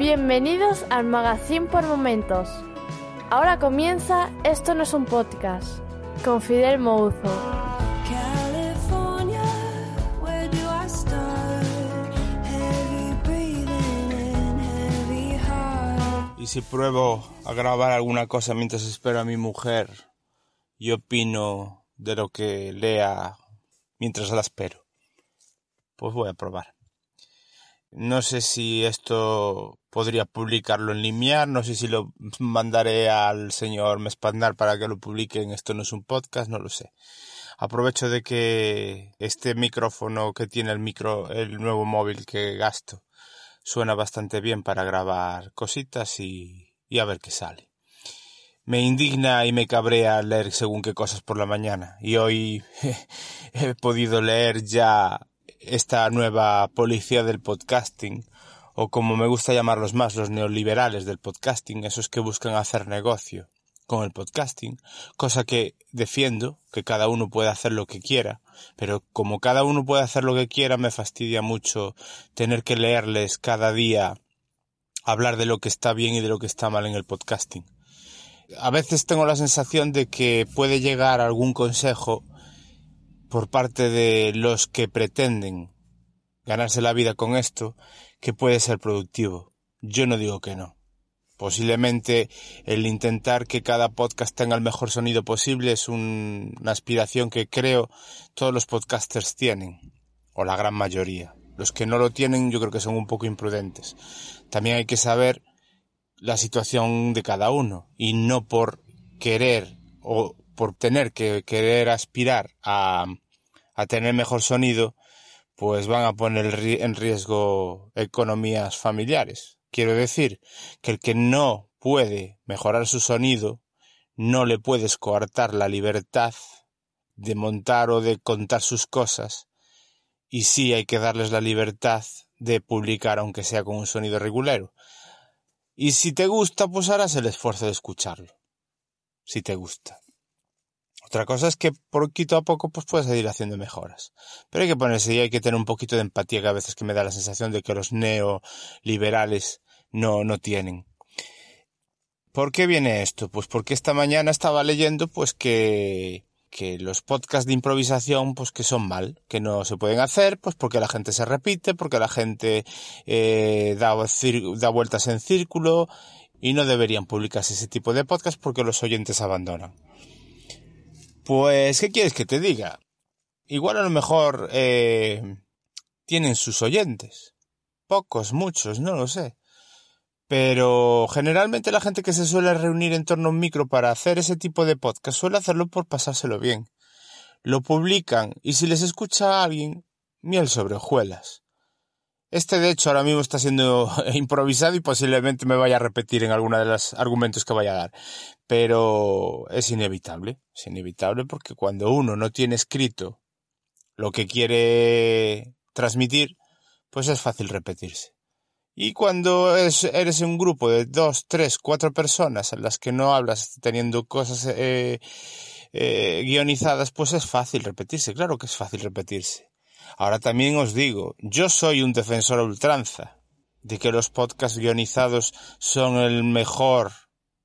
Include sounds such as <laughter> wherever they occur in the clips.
Bienvenidos al Magazine por Momentos. Ahora comienza Esto no es un podcast con Fidel Mouzo. Y si pruebo a grabar alguna cosa mientras espero a mi mujer y opino de lo que lea mientras la espero, pues voy a probar. No sé si esto podría publicarlo en Limiar, no sé si lo mandaré al señor Mespandar para que lo publique en Esto no es un podcast, no lo sé. Aprovecho de que este micrófono que tiene el micro, el nuevo móvil que gasto, suena bastante bien para grabar cositas y, y a ver qué sale. Me indigna y me cabrea leer según qué cosas por la mañana. Y hoy <laughs> he podido leer ya esta nueva policía del podcasting, o como me gusta llamarlos más, los neoliberales del podcasting, esos que buscan hacer negocio con el podcasting, cosa que defiendo, que cada uno puede hacer lo que quiera, pero como cada uno puede hacer lo que quiera, me fastidia mucho tener que leerles cada día hablar de lo que está bien y de lo que está mal en el podcasting. A veces tengo la sensación de que puede llegar algún consejo por parte de los que pretenden ganarse la vida con esto que puede ser productivo. Yo no digo que no. Posiblemente el intentar que cada podcast tenga el mejor sonido posible es un- una aspiración que creo todos los podcasters tienen, o la gran mayoría. Los que no lo tienen yo creo que son un poco imprudentes. También hay que saber la situación de cada uno y no por querer o por tener que querer aspirar a, a tener mejor sonido, pues van a poner en riesgo economías familiares. Quiero decir que el que no puede mejorar su sonido, no le puedes coartar la libertad de montar o de contar sus cosas, y sí hay que darles la libertad de publicar aunque sea con un sonido regulero. Y si te gusta, pues harás el esfuerzo de escucharlo. Si te gusta. Otra cosa es que poquito a poco pues puedes ir haciendo mejoras. Pero hay que ponerse y hay que tener un poquito de empatía que a veces que me da la sensación de que los neoliberales no, no tienen. ¿Por qué viene esto? Pues porque esta mañana estaba leyendo pues que, que los podcasts de improvisación pues que son mal, que no se pueden hacer, pues porque la gente se repite, porque la gente eh, da, da vueltas en círculo y no deberían publicarse ese tipo de podcasts porque los oyentes abandonan. Pues, ¿qué quieres que te diga? Igual a lo mejor eh, tienen sus oyentes. Pocos, muchos, no lo sé. Pero generalmente la gente que se suele reunir en torno a un micro para hacer ese tipo de podcast suele hacerlo por pasárselo bien. Lo publican y si les escucha a alguien, miel sobre hojuelas. Este de hecho ahora mismo está siendo <laughs> improvisado y posiblemente me vaya a repetir en alguno de los argumentos que vaya a dar. Pero es inevitable, es inevitable porque cuando uno no tiene escrito lo que quiere transmitir, pues es fácil repetirse. Y cuando es- eres un grupo de dos, tres, cuatro personas en las que no hablas teniendo cosas eh, eh, guionizadas, pues es fácil repetirse, claro que es fácil repetirse. Ahora también os digo, yo soy un defensor a ultranza de que los podcasts guionizados son el mejor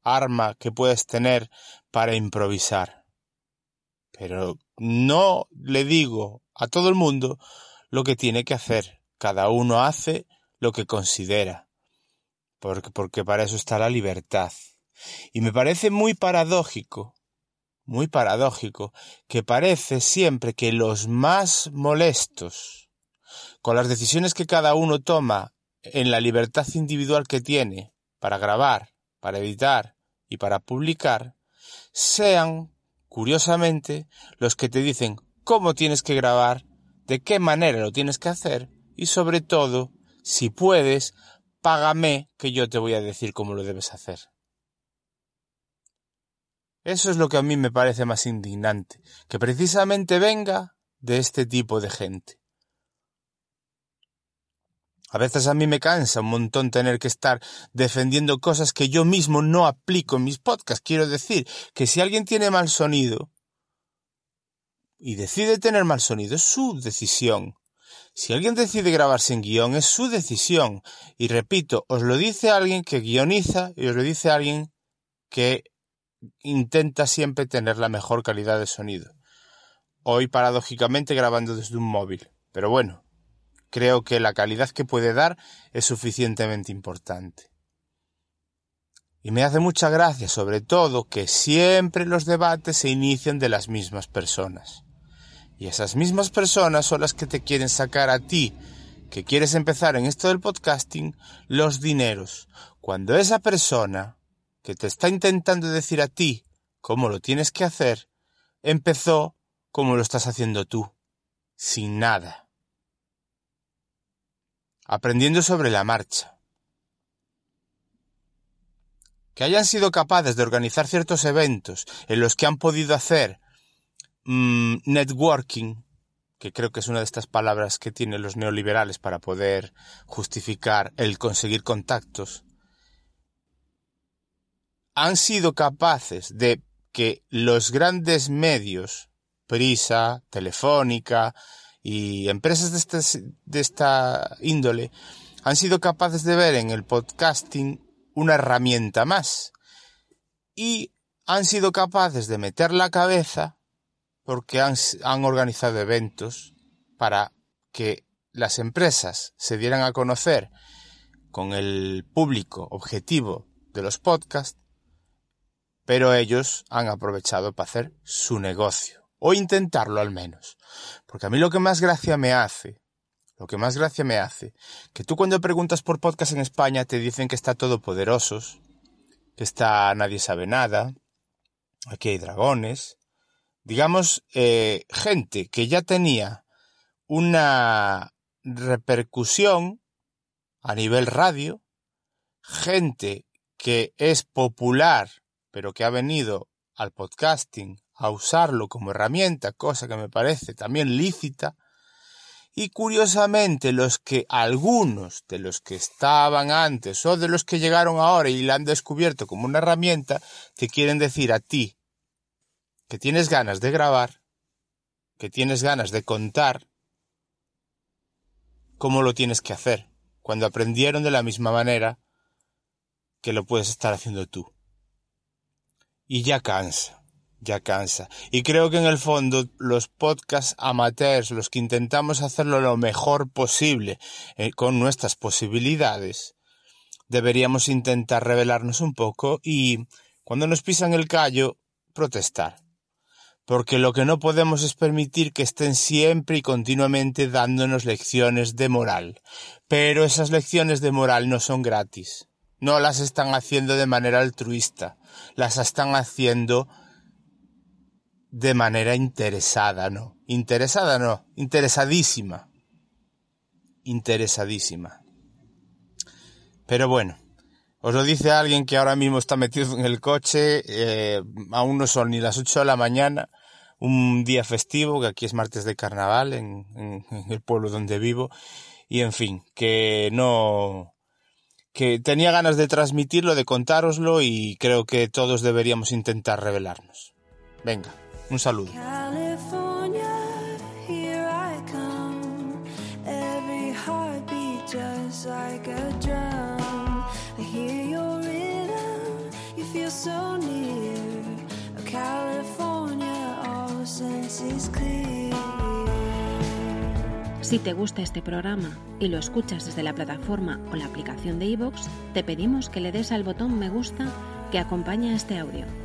arma que puedes tener para improvisar. Pero no le digo a todo el mundo lo que tiene que hacer. Cada uno hace lo que considera. Porque, porque para eso está la libertad. Y me parece muy paradójico, muy paradójico, que parece siempre que los más molestos con las decisiones que cada uno toma en la libertad individual que tiene para grabar, para editar y para publicar sean, curiosamente, los que te dicen cómo tienes que grabar, de qué manera lo tienes que hacer y sobre todo, si puedes, págame que yo te voy a decir cómo lo debes hacer. Eso es lo que a mí me parece más indignante, que precisamente venga de este tipo de gente. A veces a mí me cansa un montón tener que estar defendiendo cosas que yo mismo no aplico en mis podcasts. Quiero decir que si alguien tiene mal sonido y decide tener mal sonido, es su decisión. Si alguien decide grabarse en guion, es su decisión. Y repito, os lo dice alguien que guioniza y os lo dice alguien que intenta siempre tener la mejor calidad de sonido. Hoy, paradójicamente, grabando desde un móvil. Pero bueno, creo que la calidad que puede dar es suficientemente importante. Y me hace mucha gracia, sobre todo, que siempre los debates se inician de las mismas personas. Y esas mismas personas son las que te quieren sacar a ti, que quieres empezar en esto del podcasting, los dineros. Cuando esa persona que te está intentando decir a ti cómo lo tienes que hacer, empezó como lo estás haciendo tú, sin nada. Aprendiendo sobre la marcha. Que hayan sido capaces de organizar ciertos eventos en los que han podido hacer mmm, networking, que creo que es una de estas palabras que tienen los neoliberales para poder justificar el conseguir contactos, han sido capaces de que los grandes medios, Prisa, Telefónica y empresas de, de esta índole, han sido capaces de ver en el podcasting una herramienta más y han sido capaces de meter la cabeza porque han, han, organizado eventos para que las empresas se dieran a conocer con el público objetivo de los podcasts pero ellos han aprovechado para hacer su negocio, o intentarlo al menos. Porque a mí lo que más gracia me hace, lo que más gracia me hace, que tú cuando preguntas por podcast en España te dicen que está todo poderosos, que está nadie sabe nada, aquí hay dragones, digamos, eh, gente que ya tenía una repercusión a nivel radio, gente que es popular pero que ha venido al podcasting a usarlo como herramienta, cosa que me parece también lícita, y curiosamente los que algunos de los que estaban antes o de los que llegaron ahora y la han descubierto como una herramienta, te quieren decir a ti que tienes ganas de grabar, que tienes ganas de contar cómo lo tienes que hacer, cuando aprendieron de la misma manera que lo puedes estar haciendo tú. Y ya cansa, ya cansa. Y creo que en el fondo los podcasts amateurs, los que intentamos hacerlo lo mejor posible eh, con nuestras posibilidades, deberíamos intentar revelarnos un poco y cuando nos pisan el callo, protestar. Porque lo que no podemos es permitir que estén siempre y continuamente dándonos lecciones de moral. Pero esas lecciones de moral no son gratis. No las están haciendo de manera altruista las están haciendo de manera interesada, ¿no? Interesada no, interesadísima. Interesadísima. Pero bueno, os lo dice alguien que ahora mismo está metido en el coche, eh, aún no son ni las 8 de la mañana, un día festivo, que aquí es martes de carnaval en, en, en el pueblo donde vivo, y en fin, que no, que tenía ganas de transmitirlo, de contároslo y creo que todos deberíamos intentar revelarnos. Venga, un saludo. Oh. Si te gusta este programa y lo escuchas desde la plataforma o la aplicación de iVoox, te pedimos que le des al botón me gusta que acompaña este audio.